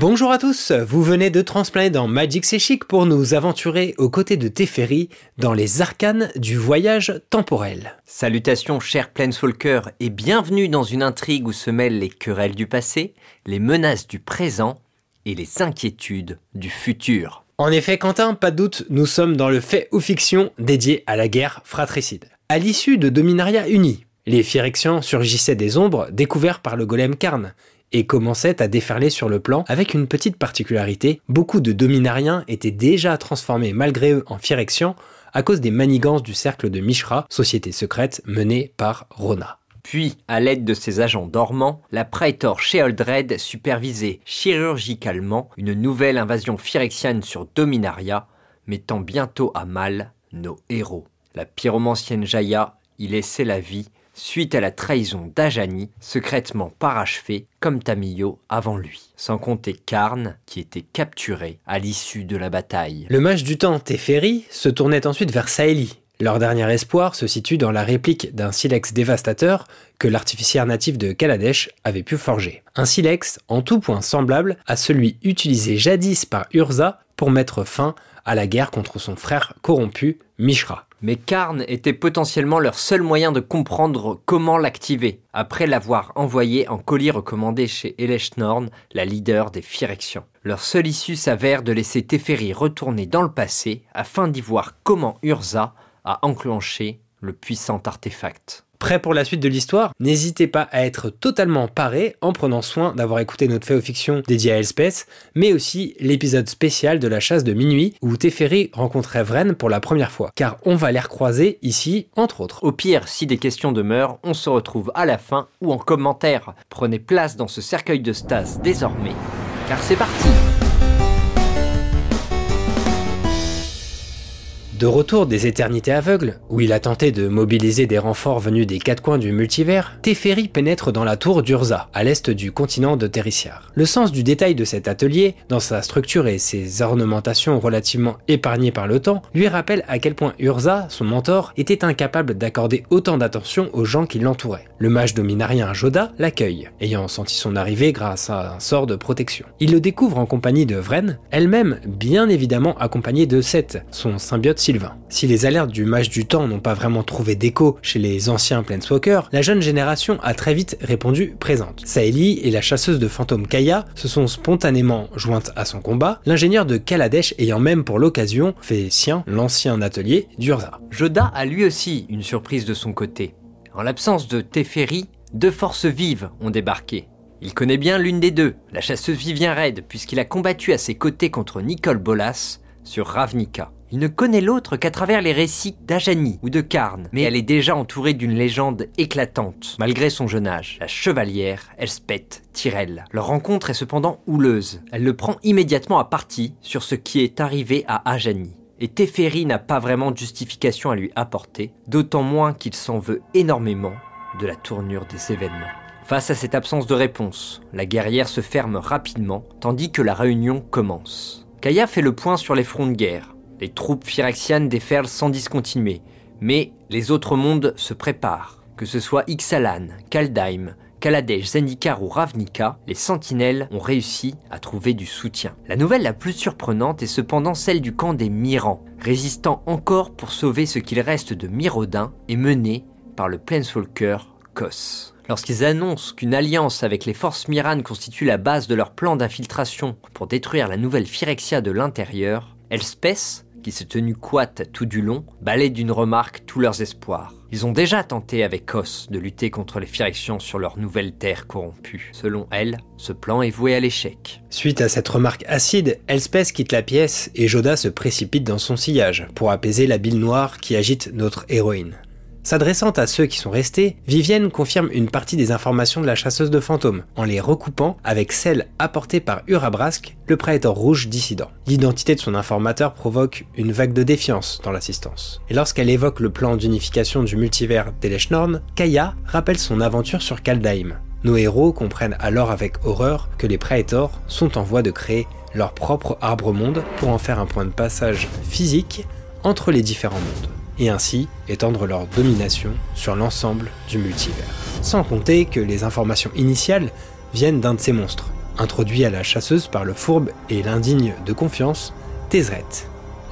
Bonjour à tous, vous venez de transplaner dans Magic C'est Chic pour nous aventurer aux côtés de Teferi dans les arcanes du voyage temporel. Salutations chers Planeswalkers et bienvenue dans une intrigue où se mêlent les querelles du passé, les menaces du présent et les inquiétudes du futur. En effet Quentin, pas de doute, nous sommes dans le fait ou fiction dédié à la guerre fratricide. À l'issue de Dominaria Uni, les Phyrexians surgissaient des ombres découvertes par le golem Karn et commençait à déferler sur le plan avec une petite particularité, beaucoup de dominariens étaient déjà transformés malgré eux en Phyrexians à cause des manigances du cercle de Mishra, société secrète menée par Rona. Puis, à l'aide de ses agents dormants, la Praetor Sheoldred supervisait chirurgicalement une nouvelle invasion phyrexiane sur Dominaria, mettant bientôt à mal nos héros. La pyromancienne Jaya y laissait la vie suite à la trahison d'Ajani, secrètement parachevée comme Tamio avant lui, sans compter Karn qui était capturé à l'issue de la bataille. Le mage du temps Teferi se tournait ensuite vers Saeli. Leur dernier espoir se situe dans la réplique d'un silex dévastateur que l'artificière natif de Kaladesh avait pu forger. Un silex en tout point semblable à celui utilisé jadis par Urza pour mettre fin à la guerre contre son frère corrompu, Mishra. Mais Karn était potentiellement leur seul moyen de comprendre comment l'activer, après l'avoir envoyé en colis recommandé chez Eleshnorn, la leader des Phyrexians. Leur seule issue s'avère de laisser Teferi retourner dans le passé afin d'y voir comment Urza a enclenché le puissant artefact. Prêt pour la suite de l'histoire? N'hésitez pas à être totalement paré en prenant soin d'avoir écouté notre fait aux fiction dédié à Elspeth, mais aussi l'épisode spécial de la chasse de minuit où Teferi rencontrait Vren pour la première fois, car on va les recroiser ici, entre autres. Au pire, si des questions demeurent, on se retrouve à la fin ou en commentaire. Prenez place dans ce cercueil de stase désormais, car c'est parti De retour des éternités aveugles, où il a tenté de mobiliser des renforts venus des quatre coins du multivers, Teferi pénètre dans la tour d'Urza, à l'est du continent de Terrissiar. Le sens du détail de cet atelier, dans sa structure et ses ornementations relativement épargnées par le temps, lui rappelle à quel point Urza, son mentor, était incapable d'accorder autant d'attention aux gens qui l'entouraient. Le mage dominarien Joda l'accueille, ayant senti son arrivée grâce à un sort de protection. Il le découvre en compagnie de Vren, elle-même bien évidemment accompagnée de Seth, son symbiote si les alertes du mage du temps n'ont pas vraiment trouvé d'écho chez les anciens Planeswalkers, la jeune génération a très vite répondu présente. Saeli et la chasseuse de fantômes Kaya se sont spontanément jointes à son combat, l'ingénieur de Kaladesh ayant même pour l'occasion fait sien l'ancien atelier d'Urza. Joda a lui aussi une surprise de son côté. En l'absence de Teferi, deux forces vives ont débarqué. Il connaît bien l'une des deux, la chasseuse Vivien Red, puisqu'il a combattu à ses côtés contre Nicole Bolas sur Ravnica. Il ne connaît l'autre qu'à travers les récits d'Ajani ou de Karn, mais elle est déjà entourée d'une légende éclatante, malgré son jeune âge, la chevalière Elspeth Tyrell. Leur rencontre est cependant houleuse. Elle le prend immédiatement à partie sur ce qui est arrivé à Ajani. Et Teferi n'a pas vraiment de justification à lui apporter, d'autant moins qu'il s'en veut énormément de la tournure des événements. Face à cette absence de réponse, la guerrière se ferme rapidement, tandis que la réunion commence. Kaya fait le point sur les fronts de guerre, les troupes phyrexianes déferlent sans discontinuer, mais les autres mondes se préparent. Que ce soit Ixalan, Kaldheim, Kaladesh, Zendikar ou Ravnica, les sentinelles ont réussi à trouver du soutien. La nouvelle la plus surprenante est cependant celle du camp des Mirans, résistant encore pour sauver ce qu'il reste de Mirodin et mené par le Planeswalker Kos. Lorsqu'ils annoncent qu'une alliance avec les forces Miran constitue la base de leur plan d'infiltration pour détruire la nouvelle Phyrexia de l'intérieur, Elspeth qui s'est tenu coite tout du long, balaye d'une remarque tous leurs espoirs. Ils ont déjà tenté avec Kos de lutter contre les Phyrexians sur leur nouvelle terre corrompue. Selon elle, ce plan est voué à l'échec. Suite à cette remarque acide, Elspeth quitte la pièce et Joda se précipite dans son sillage pour apaiser la bile noire qui agite notre héroïne. S'adressant à ceux qui sont restés, Vivienne confirme une partie des informations de la chasseuse de fantômes, en les recoupant avec celles apportées par Urabrask, le prêtre rouge dissident. L'identité de son informateur provoque une vague de défiance dans l'assistance. Et lorsqu'elle évoque le plan d'unification du multivers d'Eleshnorn, Kaya rappelle son aventure sur Kaldheim. Nos héros comprennent alors avec horreur que les Praetors sont en voie de créer leur propre arbre-monde pour en faire un point de passage physique entre les différents mondes et ainsi étendre leur domination sur l'ensemble du multivers. Sans compter que les informations initiales viennent d'un de ces monstres, introduit à la chasseuse par le fourbe et l'indigne de confiance, Tézret.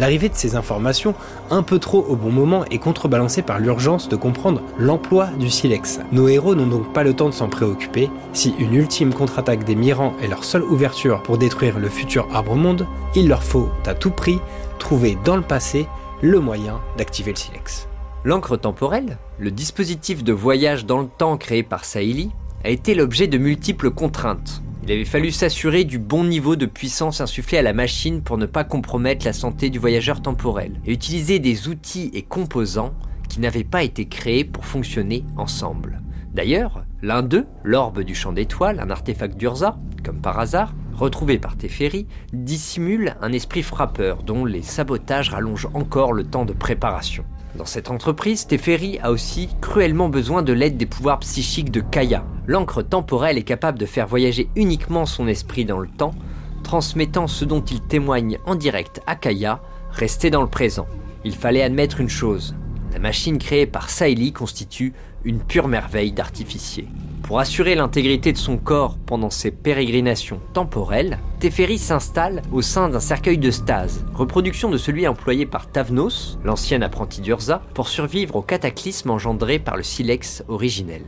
L'arrivée de ces informations, un peu trop au bon moment, est contrebalancée par l'urgence de comprendre l'emploi du silex. Nos héros n'ont donc pas le temps de s'en préoccuper. Si une ultime contre-attaque des Mirans est leur seule ouverture pour détruire le futur arbre-monde, il leur faut à tout prix trouver dans le passé le moyen d'activer le silex. L'encre temporelle, le dispositif de voyage dans le temps créé par Saïli, a été l'objet de multiples contraintes. Il avait fallu s'assurer du bon niveau de puissance insufflé à la machine pour ne pas compromettre la santé du voyageur temporel, et utiliser des outils et composants qui n'avaient pas été créés pour fonctionner ensemble. D'ailleurs, l'un d'eux, l'orbe du champ d'étoiles, un artefact d'Urza, comme par hasard, retrouvé par Teferi, dissimule un esprit frappeur dont les sabotages rallongent encore le temps de préparation. Dans cette entreprise, Teferi a aussi cruellement besoin de l'aide des pouvoirs psychiques de Kaya. L'encre temporelle est capable de faire voyager uniquement son esprit dans le temps, transmettant ce dont il témoigne en direct à Kaya, rester dans le présent. Il fallait admettre une chose, la machine créée par Saïli constitue une pure merveille d'artificier. Pour assurer l'intégrité de son corps pendant ses pérégrinations temporelles, Teferi s'installe au sein d'un cercueil de stase, reproduction de celui employé par Tavnos, l'ancien apprenti d'Urza, pour survivre au cataclysme engendré par le silex originel.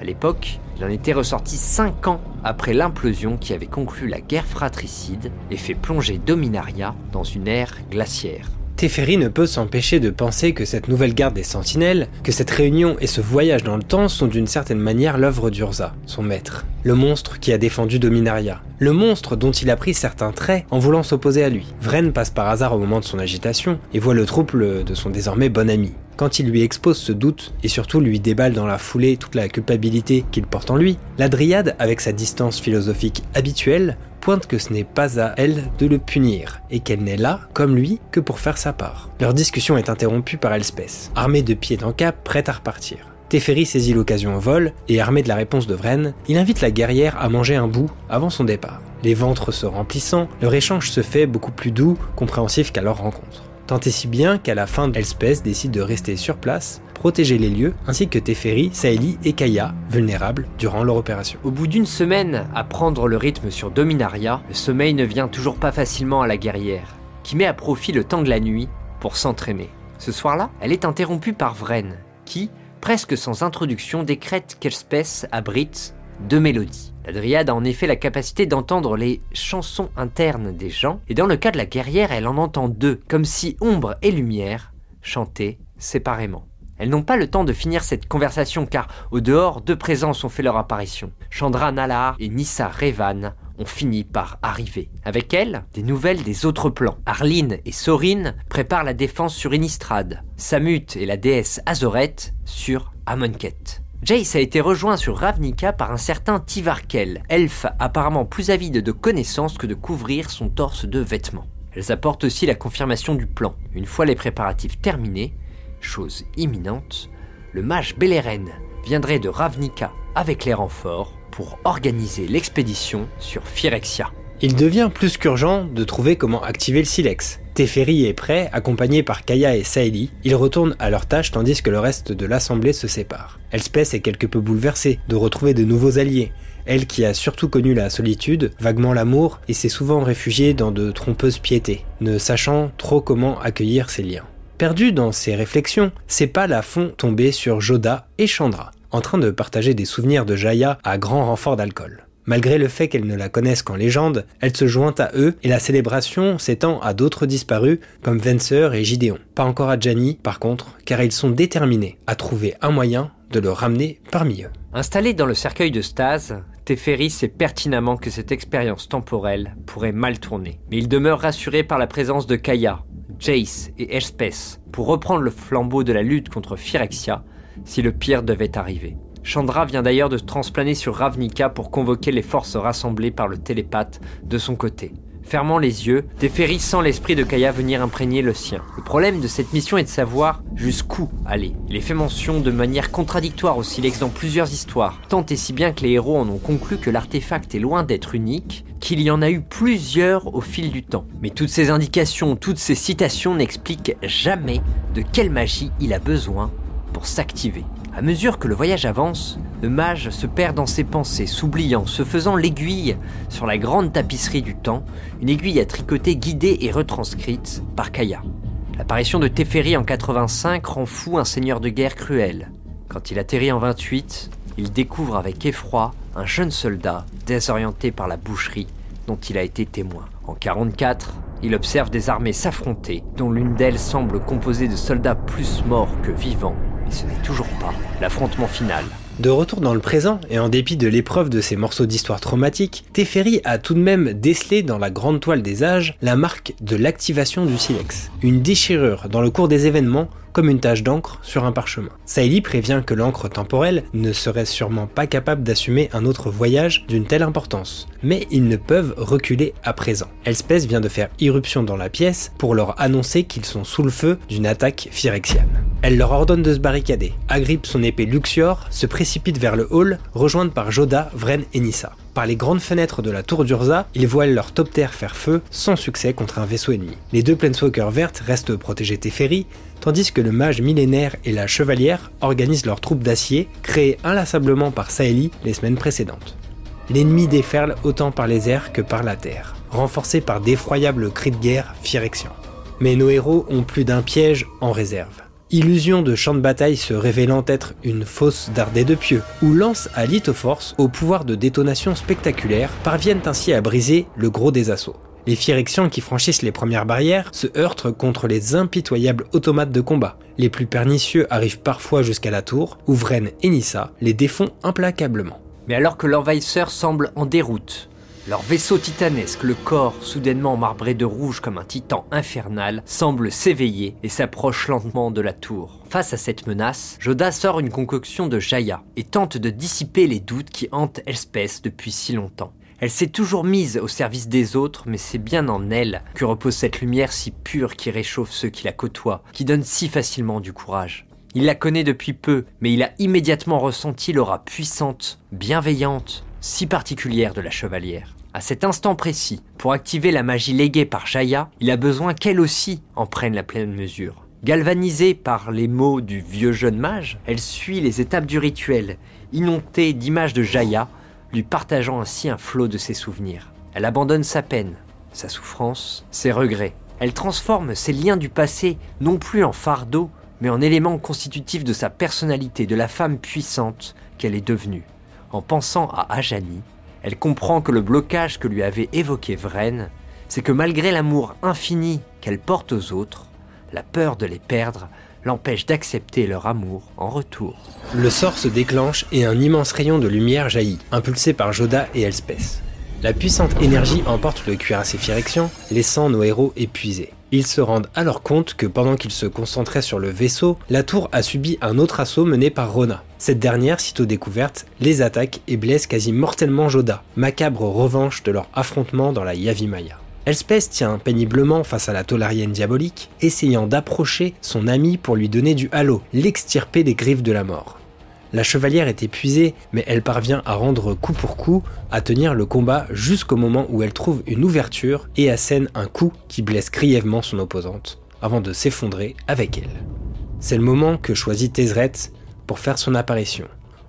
À l'époque, il en était ressorti 5 ans après l'implosion qui avait conclu la guerre fratricide et fait plonger Dominaria dans une ère glaciaire. Teferi ne peut s'empêcher de penser que cette nouvelle garde des sentinelles, que cette réunion et ce voyage dans le temps sont d'une certaine manière l'œuvre d'Urza, son maître, le monstre qui a défendu Dominaria, le monstre dont il a pris certains traits en voulant s'opposer à lui. Vren passe par hasard au moment de son agitation et voit le trouble de son désormais bon ami. Quand il lui expose ce doute et surtout lui déballe dans la foulée toute la culpabilité qu'il porte en lui, la dryade, avec sa distance philosophique habituelle, pointe que ce n'est pas à elle de le punir, et qu'elle n'est là, comme lui, que pour faire sa part. Leur discussion est interrompue par Elspeth, armée de pied en cap, prête à repartir. Teferi saisit l'occasion au vol, et armé de la réponse de Vren, il invite la guerrière à manger un bout avant son départ. Les ventres se remplissant, leur échange se fait beaucoup plus doux, compréhensif qu'à leur rencontre. Tant et si bien qu'à la fin, Elspeth décide de rester sur place, protéger les lieux, ainsi que Teferi, Saeli et Kaya, vulnérables durant leur opération. Au bout d'une semaine à prendre le rythme sur Dominaria, le sommeil ne vient toujours pas facilement à la guerrière, qui met à profit le temps de la nuit pour s'entraîner. Ce soir-là, elle est interrompue par Vren, qui, presque sans introduction, décrète qu'Elspeth abrite deux mélodies. La dryade a en effet la capacité d'entendre les chansons internes des gens, et dans le cas de la guerrière, elle en entend deux, comme si ombre et lumière chantaient séparément. Elles n'ont pas le temps de finir cette conversation car au dehors, deux présences ont fait leur apparition. Chandra Nalaar et Nissa Revan ont fini par arriver. Avec elles, des nouvelles des autres plans. Arline et Sorin préparent la défense sur Innistrad. Samut et la déesse Azoret sur Amonkhet. Jace a été rejoint sur Ravnica par un certain Tivarkel, elfe apparemment plus avide de connaissances que de couvrir son torse de vêtements. Elles apportent aussi la confirmation du plan. Une fois les préparatifs terminés, chose imminente, le mage Beleren viendrait de Ravnica avec les renforts pour organiser l'expédition sur Phyrexia. Il devient plus qu'urgent de trouver comment activer le silex. Teferi est prêt, accompagné par Kaya et Saeli. Ils retournent à leur tâche tandis que le reste de l'assemblée se sépare. Elspeth est quelque peu bouleversée de retrouver de nouveaux alliés. Elle qui a surtout connu la solitude, vaguement l'amour, et s'est souvent réfugiée dans de trompeuses piétés, ne sachant trop comment accueillir ses liens. Perdue dans ses réflexions, ses pas la font tomber sur Joda et Chandra, en train de partager des souvenirs de Jaya à grand renfort d'alcool. Malgré le fait qu'elle ne la connaisse qu'en légende, elle se joint à eux et la célébration s'étend à d'autres disparus comme Vencer et Gideon. Pas encore à Gianni, par contre, car ils sont déterminés à trouver un moyen de le ramener parmi eux. Installé dans le cercueil de stase, Teferi sait pertinemment que cette expérience temporelle pourrait mal tourner. Mais il demeure rassuré par la présence de Kaya, Jace et Elspeth pour reprendre le flambeau de la lutte contre Phyrexia si le pire devait arriver. Chandra vient d'ailleurs de se transplaner sur Ravnica pour convoquer les forces rassemblées par le télépathe de son côté. Fermant les yeux, Teferi sent l'esprit de Kaya venir imprégner le sien. Le problème de cette mission est de savoir jusqu'où aller. Il est fait mention de manière contradictoire au silex dans plusieurs histoires, tant et si bien que les héros en ont conclu que l'artefact est loin d'être unique, qu'il y en a eu plusieurs au fil du temps. Mais toutes ces indications, toutes ces citations n'expliquent jamais de quelle magie il a besoin pour s'activer. À mesure que le voyage avance, le mage se perd dans ses pensées, s'oubliant, se faisant l'aiguille sur la grande tapisserie du temps, une aiguille à tricoter guidée et retranscrite par Kaya. L'apparition de Teferi en 85 rend fou un seigneur de guerre cruel. Quand il atterrit en 28, il découvre avec effroi un jeune soldat désorienté par la boucherie dont il a été témoin. En 44, il observe des armées s'affronter, dont l'une d'elles semble composée de soldats plus morts que vivants, ce n'est toujours pas l'affrontement final. De retour dans le présent, et en dépit de l'épreuve de ces morceaux d'histoire traumatiques, Teferi a tout de même décelé dans la grande toile des âges la marque de l'activation du silex. Une déchirure dans le cours des événements comme une tache d'encre sur un parchemin. Saïli prévient que l'encre temporelle ne serait sûrement pas capable d'assumer un autre voyage d'une telle importance, mais ils ne peuvent reculer à présent. Elspeth vient de faire irruption dans la pièce pour leur annoncer qu'ils sont sous le feu d'une attaque phyrexiane. Elle leur ordonne de se barricader, agrippe son épée Luxior, se précipite vers le hall, rejointe par Joda, Vren et Nissa. Par les grandes fenêtres de la tour d'Urza, ils voient leur Topter faire feu sans succès contre un vaisseau ennemi. Les deux Planeswalkers vertes restent protégés Teferi, tandis que le mage millénaire et la chevalière organisent leurs troupes d'acier, créées inlassablement par Saeli les semaines précédentes. L'ennemi déferle autant par les airs que par la terre, renforcé par d'effroyables cris de guerre Phyrexians. Mais nos héros ont plus d'un piège en réserve. Illusion de champ de bataille se révélant être une fausse dardée de pieux, ou lance à Lithoforce au pouvoir de détonation spectaculaire parviennent ainsi à briser le gros des assauts. Les Phyrexians qui franchissent les premières barrières se heurtent contre les impitoyables automates de combat. Les plus pernicieux arrivent parfois jusqu'à la tour, où Vren et Nissa les défont implacablement. Mais alors que l'envahisseur semble en déroute, leur vaisseau titanesque, le corps soudainement marbré de rouge comme un titan infernal, semble s'éveiller et s'approche lentement de la tour. Face à cette menace, Joda sort une concoction de Jaya et tente de dissiper les doutes qui hantent Elspeth depuis si longtemps. Elle s'est toujours mise au service des autres, mais c'est bien en elle que repose cette lumière si pure qui réchauffe ceux qui la côtoient, qui donne si facilement du courage. Il la connaît depuis peu, mais il a immédiatement ressenti l'aura puissante, bienveillante, si particulière de la chevalière. À cet instant précis, pour activer la magie léguée par Jaya, il a besoin qu'elle aussi en prenne la pleine mesure. Galvanisée par les mots du vieux jeune mage, elle suit les étapes du rituel, inondée d'images de Jaya, lui partageant ainsi un flot de ses souvenirs. Elle abandonne sa peine, sa souffrance, ses regrets. Elle transforme ses liens du passé non plus en fardeau, mais en élément constitutif de sa personnalité, de la femme puissante qu'elle est devenue. En pensant à Ajani, elle comprend que le blocage que lui avait évoqué Vren, c'est que malgré l'amour infini qu'elle porte aux autres, la peur de les perdre l'empêche d'accepter leur amour en retour. Le sort se déclenche et un immense rayon de lumière jaillit, impulsé par Joda et Elspeth. La puissante énergie emporte le cuirassé Phyrexian, laissant nos héros épuisés. Ils se rendent alors compte que pendant qu'ils se concentraient sur le vaisseau, la tour a subi un autre assaut mené par Rona. Cette dernière, sitôt découverte, les attaque et blesse quasi mortellement Joda, macabre revanche de leur affrontement dans la Yavimaya. Elspeth tient péniblement face à la Tolarienne diabolique, essayant d'approcher son ami pour lui donner du halo, l'extirper des griffes de la mort. La chevalière est épuisée, mais elle parvient à rendre coup pour coup, à tenir le combat jusqu'au moment où elle trouve une ouverture et assène un coup qui blesse grièvement son opposante, avant de s'effondrer avec elle. C'est le moment que choisit Tezret pour faire son apparition,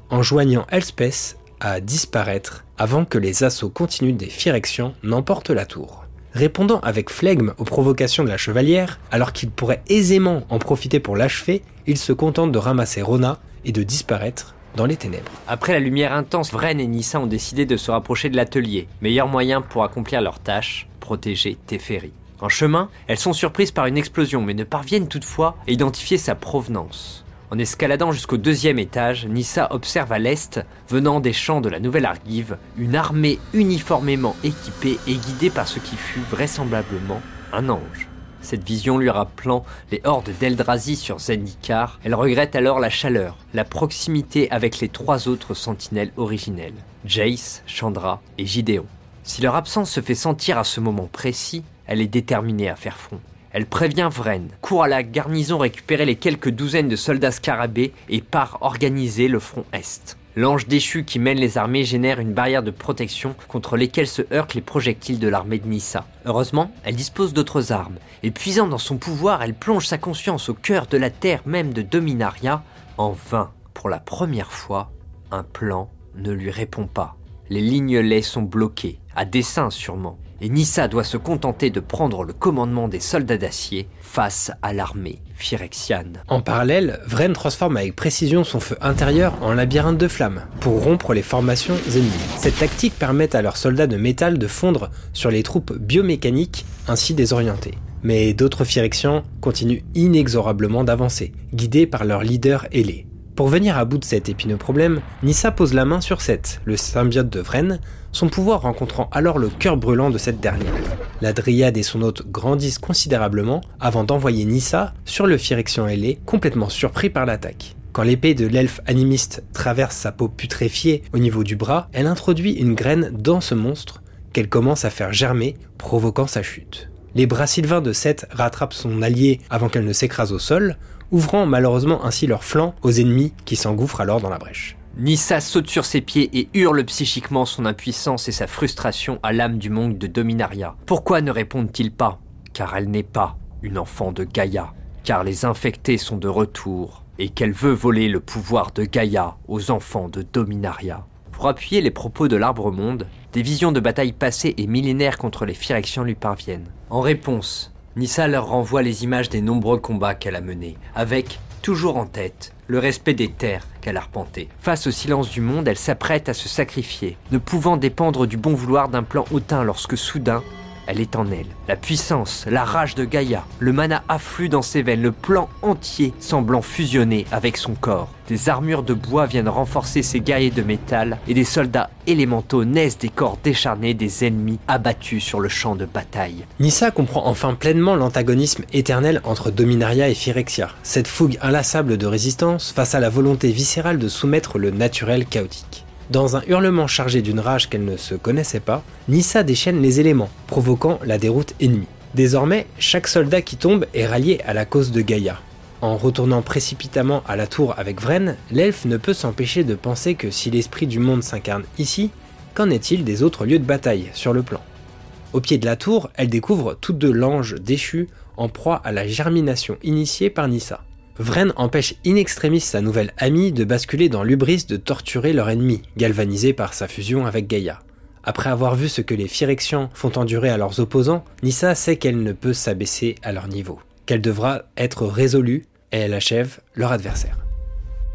enjoignant Elspeth à disparaître avant que les assauts continus des Phyrexians n'emportent la tour. Répondant avec flegme aux provocations de la chevalière, alors qu'il pourrait aisément en profiter pour l'achever, il se contente de ramasser Rona et de disparaître dans les ténèbres. Après la lumière intense, Vren et Nissa ont décidé de se rapprocher de l'atelier. Meilleur moyen pour accomplir leur tâche, protéger Teferi. En chemin, elles sont surprises par une explosion, mais ne parviennent toutefois à identifier sa provenance. En escaladant jusqu'au deuxième étage, Nissa observe à l'est, venant des champs de la Nouvelle Argive, une armée uniformément équipée et guidée par ce qui fut vraisemblablement un ange. Cette vision lui rappelant les hordes d'Eldrazi sur Zendikar, elle regrette alors la chaleur, la proximité avec les trois autres sentinelles originelles, Jace, Chandra et Gideon. Si leur absence se fait sentir à ce moment précis, elle est déterminée à faire front. Elle prévient Vren, court à la garnison récupérer les quelques douzaines de soldats scarabées et part organiser le front Est. L'ange déchu qui mène les armées génère une barrière de protection contre lesquelles se heurtent les projectiles de l'armée de Nissa. Heureusement, elle dispose d'autres armes, et puisant dans son pouvoir, elle plonge sa conscience au cœur de la terre même de Dominaria. En vain, pour la première fois, un plan ne lui répond pas. Les lignes lait sont bloquées, à dessein sûrement, et Nissa doit se contenter de prendre le commandement des soldats d'acier face à l'armée phyrexiane. En parallèle, Vren transforme avec précision son feu intérieur en labyrinthe de flammes pour rompre les formations ennemies. Cette tactique permet à leurs soldats de métal de fondre sur les troupes biomécaniques ainsi désorientées. Mais d'autres Phyrexians continuent inexorablement d'avancer, guidés par leur leader ailé. Pour venir à bout de cet épineux problème, Nissa pose la main sur Seth, le symbiote de Vren, son pouvoir rencontrant alors le cœur brûlant de cette dernière. La Dryade et son hôte grandissent considérablement avant d'envoyer Nissa sur le Phyrexian ailé, complètement surpris par l'attaque. Quand l'épée de l'elfe animiste traverse sa peau putréfiée au niveau du bras, elle introduit une graine dans ce monstre qu'elle commence à faire germer, provoquant sa chute. Les bras sylvains de Seth rattrapent son allié avant qu'elle ne s'écrase au sol, ouvrant malheureusement ainsi leur flanc aux ennemis qui s'engouffrent alors dans la brèche. Nissa saute sur ses pieds et hurle psychiquement son impuissance et sa frustration à l'âme du monde de Dominaria. Pourquoi ne répondent-ils pas? Car elle n'est pas une enfant de Gaïa, car les infectés sont de retour, et qu'elle veut voler le pouvoir de Gaïa aux enfants de Dominaria. Pour appuyer les propos de l'arbre monde, des visions de batailles passées et millénaires contre les Phyrexians lui parviennent. En réponse, Nissa leur renvoie les images des nombreux combats qu'elle a menés, avec, toujours en tête, le respect des terres Face au silence du monde, elle s'apprête à se sacrifier, ne pouvant dépendre du bon vouloir d'un plan hautain lorsque soudain, elle est en elle. La puissance, la rage de Gaïa, le mana afflue dans ses veines, le plan entier semblant fusionner avec son corps. Des armures de bois viennent renforcer ses guerriers de métal et des soldats élémentaux naissent des corps décharnés des ennemis abattus sur le champ de bataille. Nissa comprend enfin pleinement l'antagonisme éternel entre Dominaria et Phyrexia, cette fougue inlassable de résistance face à la volonté viscérale de soumettre le naturel chaotique. Dans un hurlement chargé d'une rage qu'elle ne se connaissait pas, Nissa déchaîne les éléments, provoquant la déroute ennemie. Désormais, chaque soldat qui tombe est rallié à la cause de Gaïa. En retournant précipitamment à la tour avec Vren, l'elfe ne peut s'empêcher de penser que si l'esprit du monde s'incarne ici, qu'en est-il des autres lieux de bataille sur le plan? Au pied de la tour, elle découvre toutes deux l'ange déchu en proie à la germination initiée par Nissa. Vren empêche in extremis sa nouvelle amie de basculer dans l'ubris de torturer leur ennemi, galvanisé par sa fusion avec Gaïa. Après avoir vu ce que les Phyrexians font endurer à leurs opposants, Nissa sait qu'elle ne peut s'abaisser à leur niveau, qu'elle devra être résolue et elle achève leur adversaire.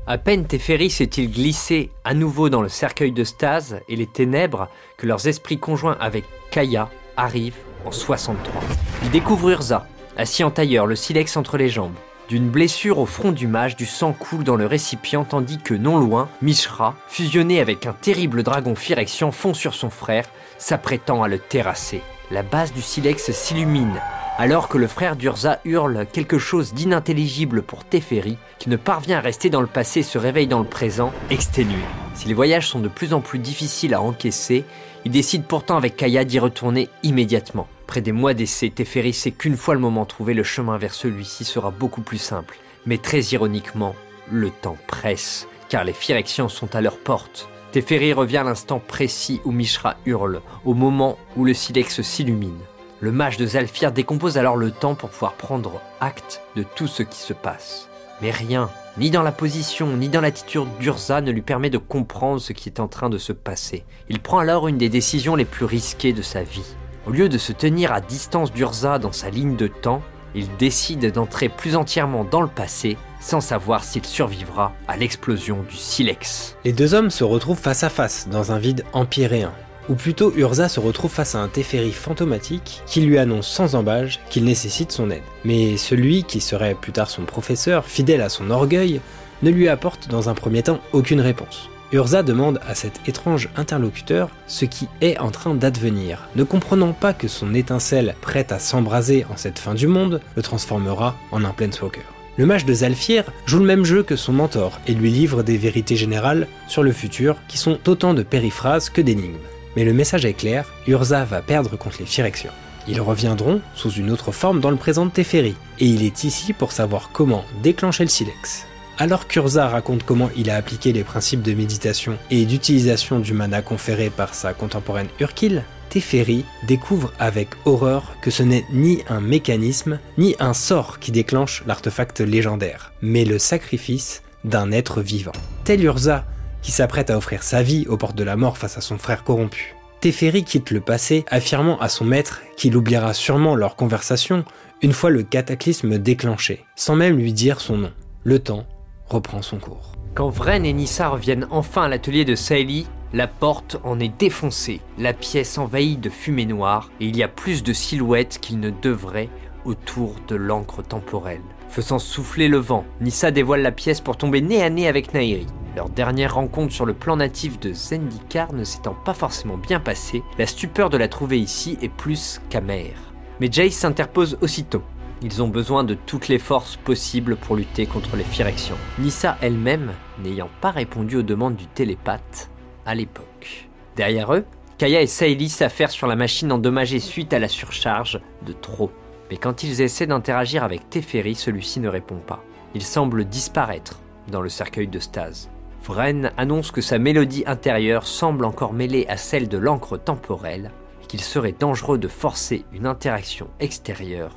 À peine Teferi s'est-il glissé à nouveau dans le cercueil de stase et les ténèbres que leurs esprits conjoints avec Kaya arrivent en 63. Ils découvrent Urza, assis en tailleur, le silex entre les jambes. D'une blessure au front du mage, du sang coule dans le récipient tandis que non loin, Mishra, fusionné avec un terrible dragon Phyrexian, fond sur son frère, s'apprêtant à le terrasser. La base du silex s'illumine, alors que le frère d'Urza hurle quelque chose d'inintelligible pour Teferi, qui ne parvient à rester dans le passé se réveille dans le présent, exténué. Si les voyages sont de plus en plus difficiles à encaisser, il décide pourtant avec Kaya d'y retourner immédiatement. Après des mois d'essai, Teferi sait qu'une fois le moment trouvé, le chemin vers celui-ci sera beaucoup plus simple. Mais très ironiquement, le temps presse, car les Phyrexians sont à leur porte. Teferi revient à l'instant précis où Mishra hurle, au moment où le silex s'illumine. Le mage de Zalfir décompose alors le temps pour pouvoir prendre acte de tout ce qui se passe. Mais rien, ni dans la position, ni dans l'attitude d'Urza ne lui permet de comprendre ce qui est en train de se passer. Il prend alors une des décisions les plus risquées de sa vie. Au lieu de se tenir à distance d'Urza dans sa ligne de temps, il décide d'entrer plus entièrement dans le passé sans savoir s'il survivra à l'explosion du silex. Les deux hommes se retrouvent face à face dans un vide empyréen, ou plutôt Urza se retrouve face à un Teferi fantomatique qui lui annonce sans embâge qu'il nécessite son aide. Mais celui qui serait plus tard son professeur, fidèle à son orgueil, ne lui apporte dans un premier temps aucune réponse. Urza demande à cet étrange interlocuteur ce qui est en train d'advenir, ne comprenant pas que son étincelle prête à s'embraser en cette fin du monde le transformera en un Planeswalker. Le mage de Zalfir joue le même jeu que son mentor et lui livre des vérités générales sur le futur qui sont autant de périphrases que d'énigmes. Mais le message est clair, Urza va perdre contre les Phyrexians. Ils reviendront sous une autre forme dans le présent de Teferi, et il est ici pour savoir comment déclencher le silex. Alors qu'Urza raconte comment il a appliqué les principes de méditation et d'utilisation du mana conféré par sa contemporaine Urkil, Teferi découvre avec horreur que ce n'est ni un mécanisme, ni un sort qui déclenche l'artefact légendaire, mais le sacrifice d'un être vivant. Tel Urza, qui s'apprête à offrir sa vie aux portes de la mort face à son frère corrompu. Teferi quitte le passé, affirmant à son maître qu'il oubliera sûrement leur conversation une fois le cataclysme déclenché, sans même lui dire son nom. Le temps reprend son cours. Quand Vren et Nissa reviennent enfin à l'atelier de Saeli, la porte en est défoncée, la pièce envahie de fumée noire, et il y a plus de silhouettes qu'il ne devrait autour de l'encre temporelle. Faisant souffler le vent, Nissa dévoile la pièce pour tomber nez à nez avec Nairi. Leur dernière rencontre sur le plan natif de Zendikar ne s'étant pas forcément bien passée, la stupeur de la trouver ici est plus qu'amère. Mais Jace s'interpose aussitôt. Ils ont besoin de toutes les forces possibles pour lutter contre les Phyrexians. Nissa elle-même n'ayant pas répondu aux demandes du télépathe à l'époque. Derrière eux, Kaya et Saïli s'affairent sur la machine endommagée suite à la surcharge de trop. Mais quand ils essaient d'interagir avec Teferi, celui-ci ne répond pas. Il semble disparaître dans le cercueil de stase. Vren annonce que sa mélodie intérieure semble encore mêlée à celle de l'encre temporelle et qu'il serait dangereux de forcer une interaction extérieure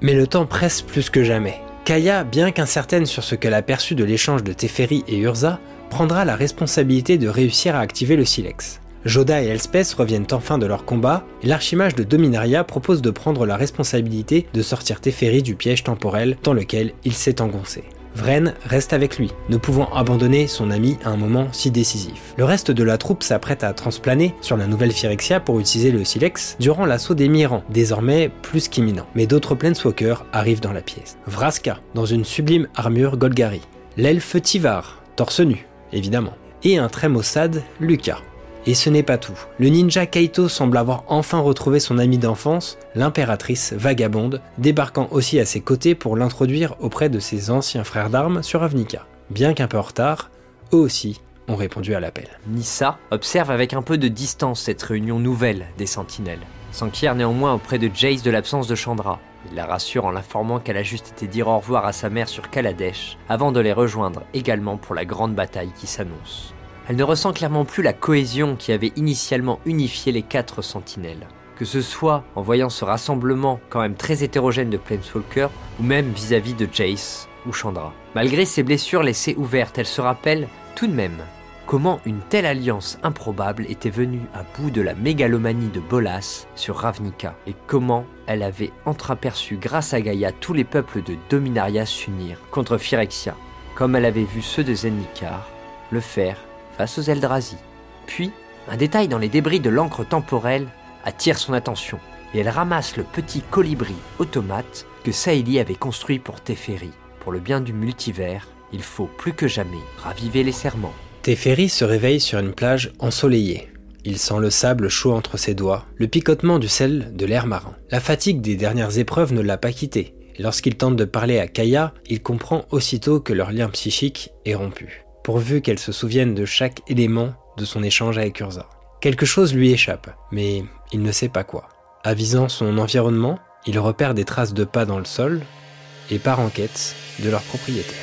Mais le temps presse plus que jamais. Kaya, bien qu'incertaine sur ce qu'elle a perçu de l'échange de Teferi et Urza, prendra la responsabilité de réussir à activer le silex. Joda et Elspeth reviennent enfin de leur combat, et l'archimage de Dominaria propose de prendre la responsabilité de sortir Teferi du piège temporel dans lequel il s'est engoncé. Vren reste avec lui, ne pouvant abandonner son ami à un moment si décisif. Le reste de la troupe s'apprête à transplaner sur la nouvelle Phyrexia pour utiliser le Silex durant l'assaut des Mirans, désormais plus qu'imminent. Mais d'autres Planeswalkers arrivent dans la pièce. Vraska, dans une sublime armure Golgari. L'elfe Tivar, torse nu, évidemment. Et un très maussade, Lucas. Et ce n'est pas tout. Le ninja Kaito semble avoir enfin retrouvé son ami d'enfance, l'impératrice vagabonde, débarquant aussi à ses côtés pour l'introduire auprès de ses anciens frères d'armes sur Avnica. Bien qu'un peu en retard, eux aussi ont répondu à l'appel. Nissa observe avec un peu de distance cette réunion nouvelle des sentinelles, s'enquiert néanmoins auprès de Jace de l'absence de Chandra. Il la rassure en l'informant qu'elle a juste été dire au revoir à sa mère sur Kaladesh, avant de les rejoindre également pour la grande bataille qui s'annonce. Elle ne ressent clairement plus la cohésion qui avait initialement unifié les quatre sentinelles. Que ce soit en voyant ce rassemblement quand même très hétérogène de Planeswalker, ou même vis-à-vis de Jace ou Chandra. Malgré ses blessures laissées ouvertes, elle se rappelle tout de même comment une telle alliance improbable était venue à bout de la mégalomanie de Bolas sur Ravnica, et comment elle avait entreaperçu grâce à Gaïa tous les peuples de Dominaria s'unir contre Phyrexia, comme elle avait vu ceux de Zendikar le faire aux Eldrazi. Puis, un détail dans les débris de l'encre temporelle attire son attention, et elle ramasse le petit colibri automate que Saïli avait construit pour Teferi. Pour le bien du multivers, il faut plus que jamais raviver les serments. Teferi se réveille sur une plage ensoleillée. Il sent le sable chaud entre ses doigts, le picotement du sel de l'air marin. La fatigue des dernières épreuves ne l'a pas quitté. Lorsqu'il tente de parler à Kaya, il comprend aussitôt que leur lien psychique est rompu pourvu qu'elle se souvienne de chaque élément de son échange avec Urza. Quelque chose lui échappe, mais il ne sait pas quoi. Avisant son environnement, il repère des traces de pas dans le sol et part en quête de leur propriétaire.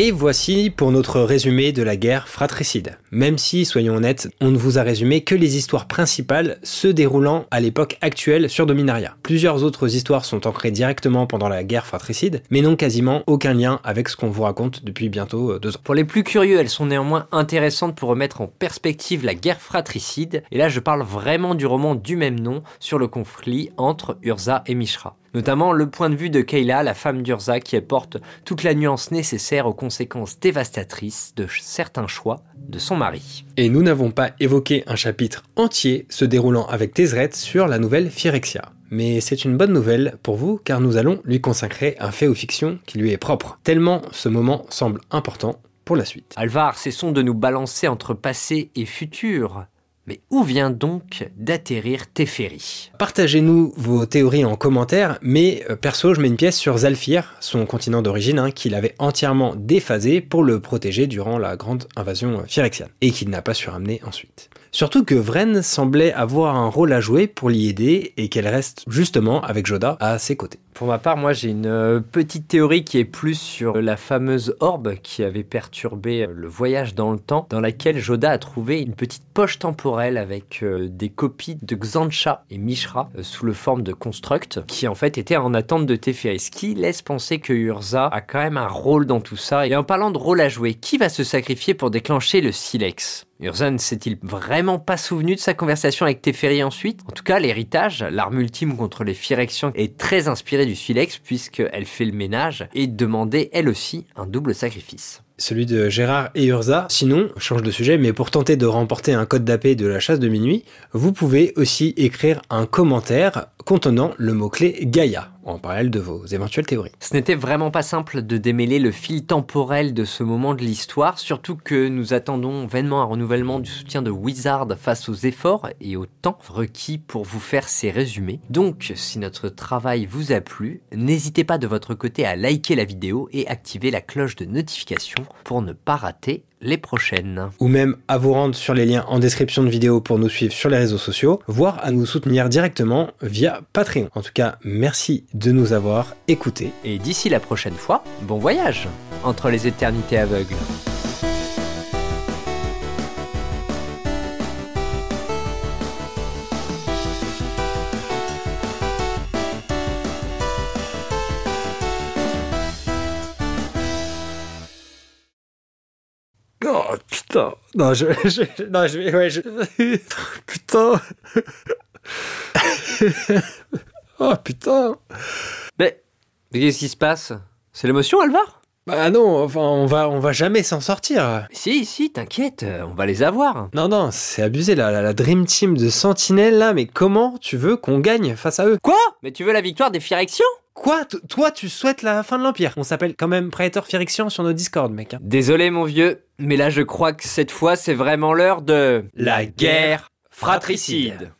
Et voici pour notre résumé de la guerre fratricide. Même si, soyons honnêtes, on ne vous a résumé que les histoires principales se déroulant à l'époque actuelle sur Dominaria. Plusieurs autres histoires sont ancrées directement pendant la guerre fratricide, mais n'ont quasiment aucun lien avec ce qu'on vous raconte depuis bientôt euh, deux ans. Pour les plus curieux, elles sont néanmoins intéressantes pour remettre en perspective la guerre fratricide, et là je parle vraiment du roman du même nom sur le conflit entre Urza et Mishra. Notamment le point de vue de Kayla, la femme d'Urza, qui apporte toute la nuance nécessaire aux conséquences dévastatrices de certains choix de son mari. Et nous n'avons pas évoqué un chapitre entier se déroulant avec Tezret sur la nouvelle Phyrexia. Mais c'est une bonne nouvelle pour vous car nous allons lui consacrer un fait ou fiction qui lui est propre. Tellement ce moment semble important pour la suite. Alvar, cessons de nous balancer entre passé et futur. Mais où vient donc d'atterrir Teferi? Partagez-nous vos théories en commentaire, mais euh, perso, je mets une pièce sur Zalfir, son continent d'origine, hein, qu'il avait entièrement déphasé pour le protéger durant la grande invasion euh, phyrexiane, et qu'il n'a pas su ramener ensuite. Surtout que Vren semblait avoir un rôle à jouer pour l'y aider et qu'elle reste justement avec Joda à ses côtés. Pour ma part, moi j'ai une euh, petite théorie qui est plus sur la fameuse orbe qui avait perturbé euh, le voyage dans le temps, dans laquelle Joda a trouvé une petite poche temporelle avec euh, des copies de Xancha et Mishra sous le forme de construct, qui en fait étaient en attente de Teferi, qui laisse penser que Urza a quand même un rôle dans tout ça. Et en parlant de rôle à jouer, qui va se sacrifier pour déclencher le silex? Urza ne s'est-il vraiment pas souvenu de sa conversation avec Teferi ensuite? En tout cas, l'héritage, l'arme ultime contre les Phyrexians, est très inspiré du Silex puisqu'elle fait le ménage et demandait elle aussi un double sacrifice celui de Gérard et Urza. Sinon, change de sujet, mais pour tenter de remporter un code d'AP de la chasse de minuit, vous pouvez aussi écrire un commentaire contenant le mot-clé Gaïa en parallèle de vos éventuelles théories. Ce n'était vraiment pas simple de démêler le fil temporel de ce moment de l'histoire, surtout que nous attendons vainement un renouvellement du soutien de Wizard face aux efforts et au temps requis pour vous faire ces résumés. Donc, si notre travail vous a plu, n'hésitez pas de votre côté à liker la vidéo et activer la cloche de notification pour ne pas rater les prochaines. Ou même à vous rendre sur les liens en description de vidéo pour nous suivre sur les réseaux sociaux, voire à nous soutenir directement via Patreon. En tout cas, merci de nous avoir écoutés. Et d'ici la prochaine fois, bon voyage entre les éternités aveugles. Putain. Non, je. je non, je vais. Ouais, je. putain. oh putain. Mais. qu'est-ce qui se passe? C'est l'émotion, Alvar? Bah non, enfin, on va, on va jamais s'en sortir. Si, si, t'inquiète, on va les avoir. Non, non, c'est abusé là, la, la Dream Team de Sentinelle là, mais comment tu veux qu'on gagne face à eux? Quoi? Mais tu veux la victoire des Phyrexians? Quoi? Toi, tu souhaites la fin de l'Empire? On s'appelle quand même Praetor Phyrexian sur nos Discord, mec. hein. Désolé, mon vieux, mais là je crois que cette fois c'est vraiment l'heure de. La guerre fratricide.